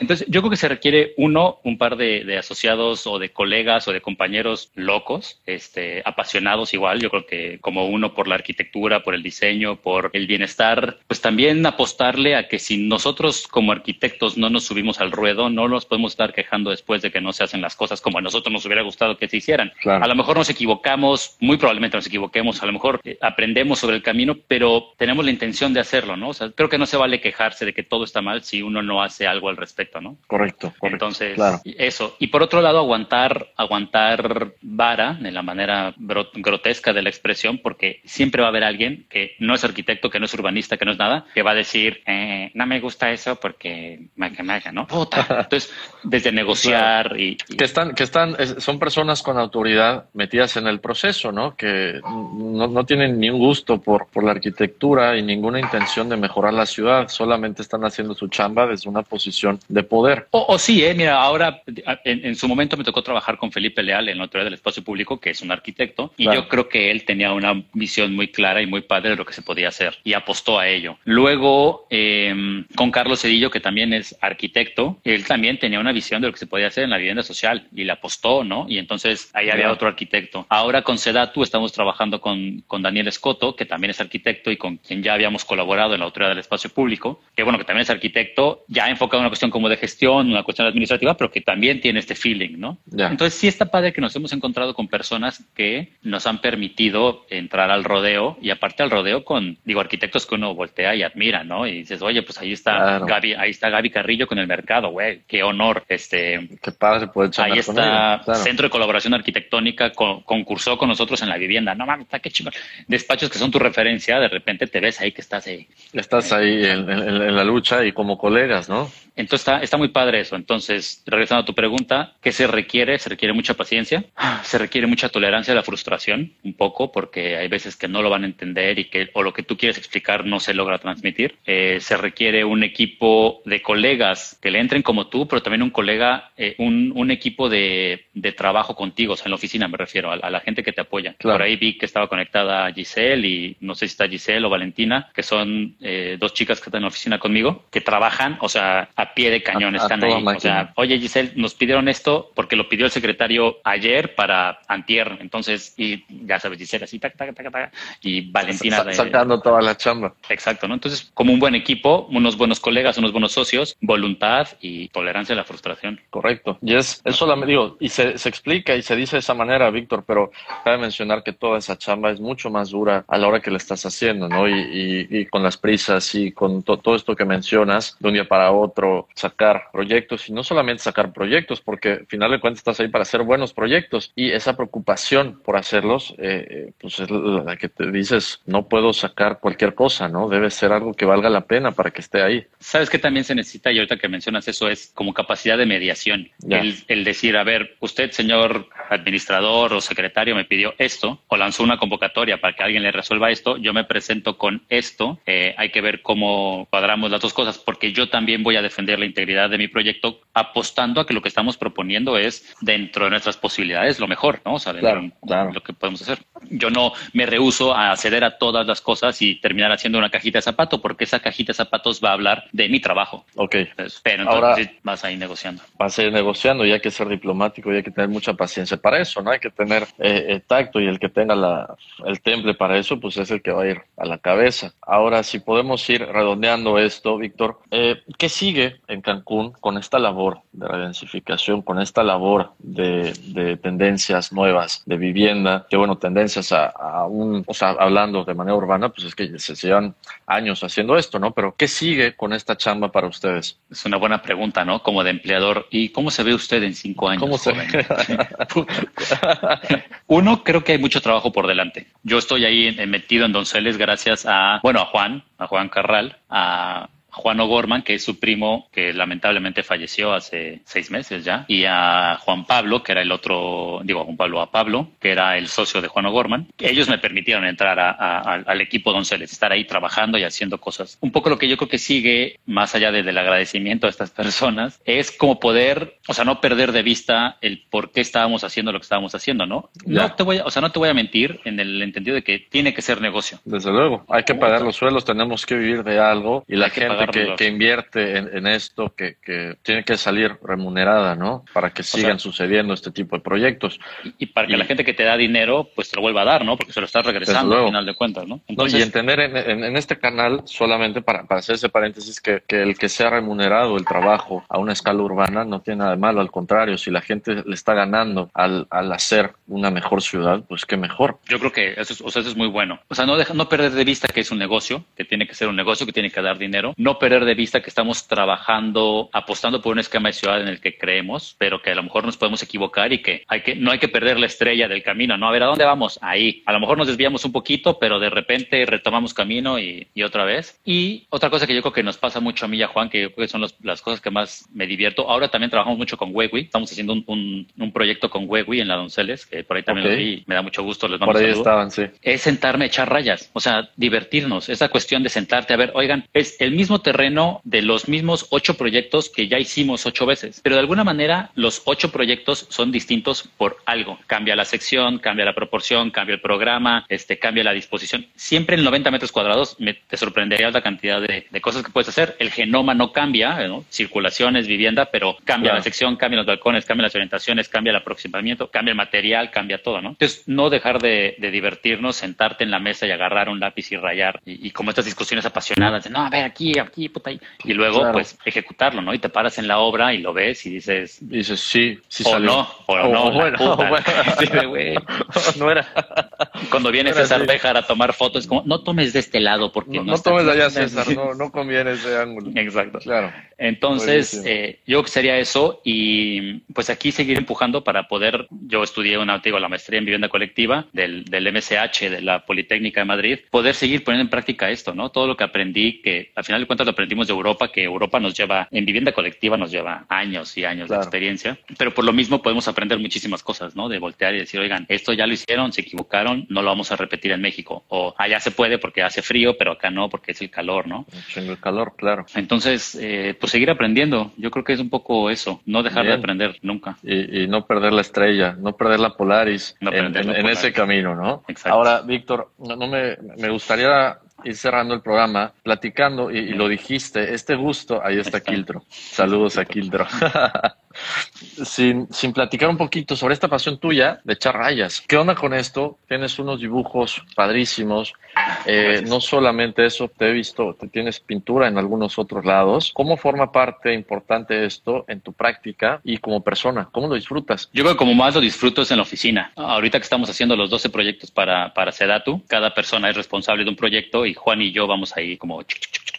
entonces yo creo que se requiere uno, un par de, de, asociados o de colegas o de compañeros locos, este, apasionados igual, yo creo que como uno por la arquitectura, por el diseño, por el bienestar, pues también apostarle a que si nosotros como arquitectos no nos subimos al ruedo, no nos podemos estar quejando después de que no se hacen las cosas como a nosotros nos hubiera gustado que se hicieran. A lo mejor nos equivocamos, muy probablemente nos equivoquemos, a lo mejor eh, aprendemos sobre el camino, pero tenemos la intención de hacerlo, ¿no? O sea, creo que no se vale quejarse de que todo está mal si uno no hace algo al respecto, ¿no? Correcto. Entonces, eso. Y por otro lado, aguantar, aguantar vara de la manera grotesca de la expresión, porque siempre va a haber alguien que no es arquitecto, que no es urbanista, que no es nada, que va a decir, eh, no me gusta eso porque me maga, ¿no? Puta. Entonces, desde negociar y, Que están, que están, son personas con autoridad metidas en el proceso, ¿no? Que no, no tienen ni un gusto por, por la arquitectura y ninguna intención de mejorar la ciudad, solamente están haciendo su chamba desde una posición de poder. O, sí, eh, mira, ahora en, su momento me tocó trabajar con Felipe Leal en la Autoridad del Espacio Público, que es un arquitecto, y yo creo que él tenía una visión muy clara y muy padre de lo que se podía hacer y apostó a ello. Luego, em, con Carlos Cedillo, que también es arquitecto, él también tenía una visión de lo que se podía hacer en la vivienda social y le apostó, ¿no? Y entonces ahí había otro arquitecto. Ahora con Sedatu estamos trabajando con, con Daniel Escoto, que también es arquitecto y con quien ya habíamos colaborado en la Autoridad del Espacio Público, que bueno, que también es arquitecto, ya enfocado en una cuestión como de gestión, una cuestión administrativa, pero que también tiene este feeling, ¿no? Entonces sí está padre que nos hemos encontrado con personas que nos han permitido entrar al rodeo y aparte al rodeo con, digo, arquitectos que uno voltea y admira, ¿no? Y dices, oye, pues ahí está Gaby, ahí está Gaby Carrillo con el mercado, güey, qué honor, este. Qué padre poder Ahí está Centro de Colaboración Arquitectónica, concursó con nosotros en la vivienda, no mames, está qué chingón. Despachos que son tu referencia, de repente te ves ahí que estás ahí. Estás ahí en, la lucha y como colegas, ¿no? Entonces está, está muy padre eso. Entonces, regresando a tu pregunta, ¿qué se requiere? Se requiere mucha paciencia, se requiere mucha tolerancia a la frustración, un poco, porque hay veces que no lo van a entender y que o lo que tú quieres explicar no se logra transmitir. Eh, se requiere un equipo de colegas que le entren como tú, pero también un colega, eh, un, un, equipo de, de, trabajo contigo, o sea, en la oficina me refiero, a, la gente que te apoya. Por ahí vi que estaba conectada Giselle y no sé si está Giselle o Valentina, que son eh, dos chicas que están en la oficina conmigo, que trabajan, o sea, a pie de cañón, están ahí. O sea, oye Giselle, nos pidieron esto porque lo pidió el secretario ayer para antier, entonces, y ya sabes, Giselle así, tac, tac, tac, tac, y Valentina. sacando toda la chamba. Exacto, ¿no? Entonces, como un buen equipo, unos buenos colegas, unos buenos socios, voluntad y tolerancia a la frustración. Correcto. Y es, es solamente, digo, y se, se explica y se dice de esa manera, Víctor, pero cabe mencionar que toda esa chamba es mucho más dura a la hora que le estás haciendo, ¿no? Y, y, con las prisas y con todo esto que mencionas, de un día para otro, sacar proyectos y no solamente sacar proyectos, porque al final de cuentas estás ahí para hacer buenos proyectos y esa preocupación por hacerlos, eh, eh, pues es la que te dices, no puedo sacar cualquier cosa, ¿no? Debe ser algo que valga la pena para que esté ahí. Sabes que también se necesita, y ahorita que mencionas eso, es como capacidad de mediación. El, el decir, a ver, usted, señor administrador o secretario, me pidió esto o lanzó una convocatoria para que alguien le resuelva esto, yo me presento con esto, eh, hay que ver cómo cuadramos las dos cosas, porque yo también voy a defender la integridad de mi proyecto apostando a que lo que estamos proponiendo es dentro de nuestras posibilidades lo mejor, ¿no? O sea, lo que podemos hacer. Yo no me rehuso a acceder a todas las cosas y terminar haciendo una cajita de zapato, porque esa cajita de zapatos va a hablar de mi trabajo. Ok. pero entonces Ahora, vas a ir negociando. Vas a ir negociando y hay que ser diplomático y hay que tener mucha paciencia para eso, ¿no? Hay que tener eh, eh, tacto y el que tenga la, el temple para eso, pues es el que va a ir a la cabeza. Ahora, si podemos ir redondeando esto, Víctor, eh, ¿qué sigue en Cancún con esta labor de redensificación, con esta labor de, de tendencias nuevas de vivienda? Que bueno, tendencias a, a, un, o sea, hablando de manera urbana, pues es que se, llevan años haciendo esto, ¿no? Pero ¿qué sigue con esta chamba para ustedes? Es una buena pregunta, ¿no? Como de empleador. ¿Y cómo se ve usted en cinco años? ¿Cómo se ve? Uno, creo que hay mucho trabajo por delante. Yo estoy ahí metido en Donceles gracias a, bueno, a Juan, a Juan Carral, a Juan O'Gorman, que es su primo, que lamentablemente falleció hace seis meses ya, y a Juan Pablo, que era el otro, digo, a Juan Pablo, a Pablo, que era el socio de Juan O'Gorman. Ellos me permitieron entrar al equipo Donceles, estar ahí trabajando y haciendo cosas. Un poco lo que yo creo que sigue, más allá del agradecimiento a estas personas, es como poder o sea, no perder de vista el por qué estábamos haciendo lo que estábamos haciendo, ¿no? No te voy a, o sea, no te voy a mentir en el entendido de que tiene que ser negocio. Desde luego, hay que pagar los suelos, tenemos que vivir de algo y la gente que, invierte en, esto, que, tiene que salir remunerada, ¿no? Para que sigan sucediendo este tipo de proyectos. Y, para que la gente que te da dinero, pues te lo vuelva a dar, ¿no? Porque se lo estás regresando al final de cuentas, ¿no? y entender en, este canal, solamente para, para hacer ese paréntesis, que, que el que sea remunerado el trabajo a una escala urbana no tiene nada de malo, al contrario, si la gente le está ganando al, al hacer una mejor ciudad, pues qué mejor. Yo creo que eso es, o sea, eso es muy bueno. O sea, no, deja, no perder de vista que es un negocio, que tiene que ser un negocio, que tiene que dar dinero, no perder de vista que estamos trabajando, apostando por un esquema de ciudad en el que creemos, pero que a lo mejor nos podemos equivocar y que, hay que no hay que perder la estrella del camino, ¿no? A ver, ¿a dónde vamos? Ahí. A lo mejor nos desviamos un poquito, pero de repente retomamos camino y, y otra vez. Y otra cosa que yo creo que nos pasa mucho a mí y a Juan, que yo creo que son las cosas que más me divierto. Ahora también trabajamos mucho con Wewi. Estamos haciendo un, un, proyecto con Wewi en la Donceles, que por ahí también lo vi. Me da mucho gusto. Les por ahí estaban, sí. Es sentarme, echar rayas, o sea, divertirnos. Esa cuestión de sentarte a ver, oigan, es el mismo terreno de los mismos ocho proyectos que ya hicimos ocho veces, pero de alguna manera los ocho proyectos son distintos por algo. Cambia la sección, cambia la proporción, cambia el programa, este, cambia la disposición. Siempre en 90 metros cuadrados me, te sorprendería la cantidad de, de cosas que puedes hacer. El genoma no cambia, ¿no? circulaciones, vivienda, pero cambia la sección, cambia los balcones, cambia las orientaciones, cambia el aproximamiento, cambia el material, cambia todo, ¿no? Entonces, no dejar de, divertirnos, sentarte en la mesa y agarrar un lápiz y rayar, y, como estas discusiones apasionadas de, no, a ver, aquí, aquí, puta, ahí. y luego, pues, ejecutarlo, ¿no? Y te paras en la obra y lo ves y dices... Dices, sí, sí O no, o, no, bueno, no era... Cuando viene César Béjar a tomar fotos, es como, no tomes de este lado porque no... No, tomes allá, César, no, no conviene ese ángulo. Exacto. Claro. Entonces, eh, yo creo que sería eso y pues aquí seguir empujando para poder, yo estudié una, digo, la maestría en vivienda colectiva del, del MSH, de la Politécnica de Madrid, poder seguir poniendo en práctica esto, ¿no? Todo lo que aprendí, que al final de cuentas lo aprendimos de Europa, que Europa nos lleva, en vivienda colectiva nos lleva años y años de experiencia, pero por lo mismo podemos aprender muchísimas cosas, ¿no? De voltear y decir, oigan, esto ya lo hicieron, se equivocaron, no lo vamos a repetir en México, o allá se puede porque hace frío, pero acá no porque es el calor, ¿no? El calor, claro. Entonces, eh, pues seguir aprendiendo. Yo creo que es un poco eso, no dejar de aprender nunca. Y, no perder la estrella, no perder la Polaris en, ese camino, ¿no? Ahora, Víctor, no, me, me gustaría ir cerrando el programa platicando, y, lo dijiste, este gusto, ahí está Quiltro. Saludos a Quiltro. sin, sin platicar un poquito sobre esta pasión tuya de echar rayas. ¿Qué onda con esto? Tienes unos dibujos padrísimos. Eh, no solamente eso, te he visto, te tienes pintura en algunos otros lados. ¿Cómo forma parte importante esto en tu práctica y como persona? ¿Cómo lo disfrutas? Yo creo que como más lo disfruto es en la oficina. Ahorita que estamos haciendo los 12 proyectos para, para Sedatu, cada persona es responsable de un proyecto y Juan y yo vamos ahí como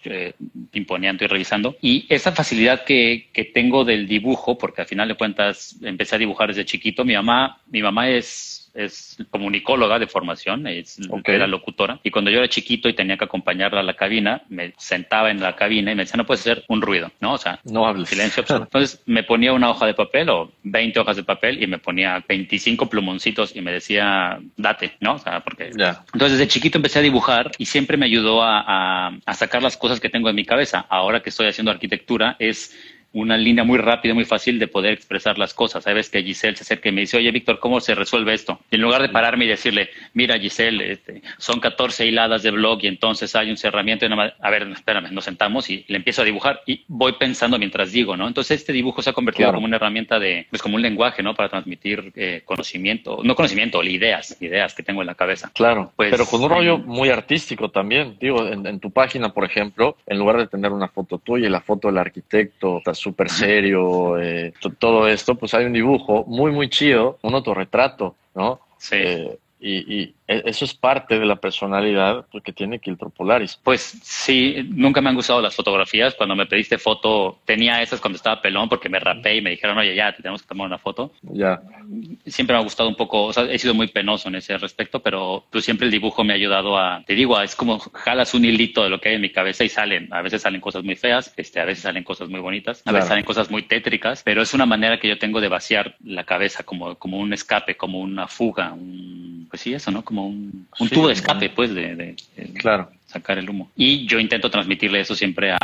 eh, imponeando y revisando. Y esa facilidad que, que tengo del dibujo, porque al final de cuentas empecé a dibujar desde chiquito, mi mamá, mi mamá es es comunicóloga de formación, es, era locutora. Y cuando yo era chiquito y tenía que acompañarla a la cabina, me sentaba en la cabina y me decía, no puedes hacer un ruido, ¿no? O sea, no hables. Silencio absoluto. Entonces me ponía una hoja de papel o 20 hojas de papel y me ponía 25 plumoncitos y me decía, date, ¿no? O sea, porque... Entonces desde chiquito empecé a dibujar y siempre me ayudó a, a sacar las cosas que tengo en mi cabeza. Ahora que estoy haciendo arquitectura es una línea muy rápida, muy fácil de poder expresar las cosas. Sabes que Giselle se acerca y me dice, oye, Víctor, ¿cómo se resuelve esto? Y en lugar de pararme y decirle, mira, Giselle, este, son 14 hiladas de blog y entonces hay un cerramiento. Y a ver, espérame, nos sentamos y le empiezo a dibujar y voy pensando mientras digo, ¿no? Entonces este dibujo se ha convertido como una herramienta de, pues como un lenguaje, ¿no? Para transmitir eh, conocimiento, no conocimiento, ideas, ideas que tengo en la cabeza. Claro, pues, pero con un rollo muy artístico también. Digo, en, en, tu página, por ejemplo, en lugar de tener una foto tuya y la foto del arquitecto, súper serio, eh, todo esto, pues hay un dibujo muy, muy chido, un autorretrato, ¿no? Sí. Eh, y, e, eso es parte de la personalidad que tiene Kiltro Polaris. Pues sí, nunca me han gustado las fotografías. Cuando me pediste foto, tenía esas cuando estaba pelón porque me rapé y me dijeron, oye, ya, tenemos que tomar una foto. Ya. Siempre me ha gustado un poco, o sea, he sido muy penoso en ese respecto, pero tú siempre el dibujo me ha ayudado a, te digo, es como jalas un hilito de lo que hay en mi cabeza y salen. A veces salen cosas muy feas, este, a veces salen cosas muy bonitas, a veces salen cosas muy tétricas, pero es una manera que yo tengo de vaciar la cabeza como, como un escape, como una fuga, un, pues sí, eso, ¿no? Como un, tubo de escape, pues, de, Claro. Sacar el humo. Y yo intento transmitirle eso siempre a,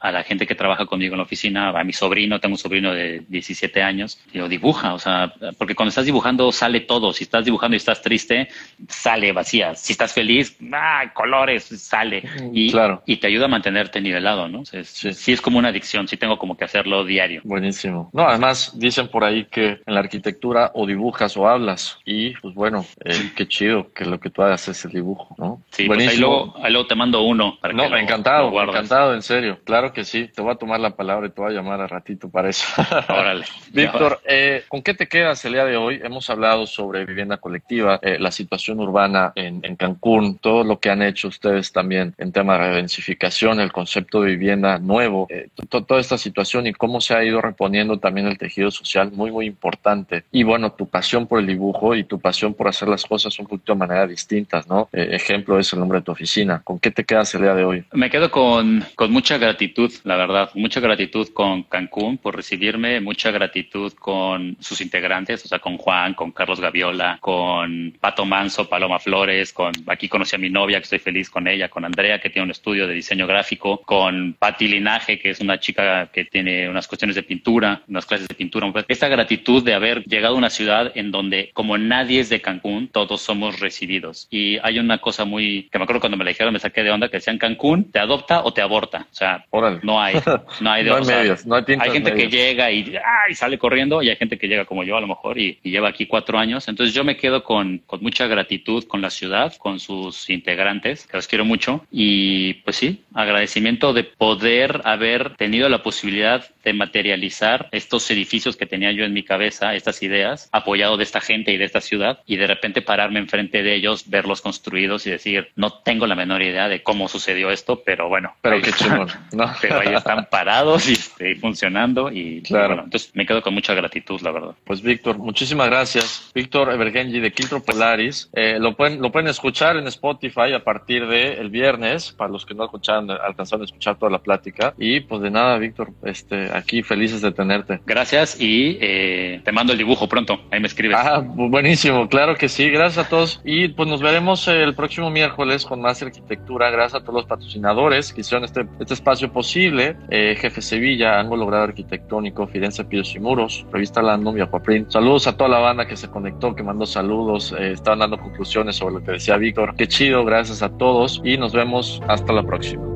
a, la gente que trabaja conmigo en la oficina, a mi sobrino, tengo un sobrino de 17 años, digo, dibuja, o sea, porque cuando estás dibujando sale todo, si estás dibujando y estás triste, sale vacía, si estás feliz, ¡ah, colores, sale. Y, claro. y te ayuda a mantenerte nivelado, ¿no? sí. es como una adicción, sí tengo como que hacerlo diario. Buenísimo. No, además dicen por ahí que en la arquitectura o dibujas o hablas y pues bueno, eh, qué chido que lo que tú hagas es el dibujo, ¿no? Sí, pues ahí, luego, te mando uno. Para no, encantado, encantado, en serio. Claro que sí, te voy a tomar la palabra y te voy a llamar a ratito para eso. Órale. Víctor, eh, ¿con qué te quedas el día de hoy? Hemos hablado sobre vivienda colectiva, eh, la situación urbana en, en, Cancún, todo lo que han hecho ustedes también en tema de densificación, el concepto de vivienda nuevo, toda esta situación y cómo se ha ido reponiendo también el tejido social, muy, muy importante. Y bueno, tu pasión por el dibujo y tu pasión por hacer las cosas un poquito de manera distintas, ¿no? Eh, ejemplo es el nombre de tu oficina. ¿Con qué te quedas el día de hoy? Me quedo con, con mucha gratitud, la verdad, mucha gratitud con Cancún por recibirme, mucha gratitud con sus integrantes, o sea, con Juan, con Carlos Gaviola, con Pato Manso, Paloma Flores, con aquí conocí a mi novia, que estoy feliz con ella, con Andrea, que tiene un estudio de diseño gráfico, con Patti Linaje, que es una chica que tiene unas cuestiones de pintura, unas clases de pintura. Esta gratitud de haber llegado a una ciudad en donde, como nadie es de Cancún, todos somos recibidos. Y hay una cosa muy, que me acuerdo cuando me la dijeron, me saqué de onda, que decían Cancún, te adopta o te aborta. O sea, no hay, no hay de no hay, medios, no hay, hay gente que llega y, sale corriendo y hay gente que llega como yo a lo mejor y, lleva aquí cuatro años. Entonces yo me quedo con, con mucha gratitud con la ciudad, con sus integrantes, que los quiero mucho. Y pues sí, agradecimiento de poder haber tenido la posibilidad de materializar estos edificios que tenía yo en mi cabeza, estas ideas, apoyado de esta gente y de esta ciudad, y de repente pararme enfrente de ellos, verlos construidos y decir, no tengo la menor idea de cómo sucedió esto, pero bueno. Pero qué chingón, ¿no? Pero ahí están parados y, este, funcionando y, claro. entonces me quedo con mucha gratitud, la verdad. Pues Víctor, muchísimas gracias. Víctor Evergenji de Quiltro Polaris. Eh, lo, pueden, lo pueden escuchar en Spotify a partir del el viernes, para los que no alcanzaron a escuchar toda la plática. Y pues de nada, Víctor, este, aquí felices de tenerte. Gracias y eh, te mando el dibujo pronto. Ahí me escribes. Ah, buenísimo, claro que sí. Gracias a todos y pues nos veremos el próximo miércoles con más arquitectura. Gracias a todos los patrocinadores que hicieron este, este espacio posible. Eh, Jefe Sevilla, Ángulo Grado Arquitectónico, Firenze Pisos y Muros, Revista Landum y Aquaprint. Saludos a toda la banda que se conectó, que mandó saludos, eh, estaban dando conclusiones sobre lo que decía Víctor. Qué chido, gracias a todos y nos vemos hasta la próxima.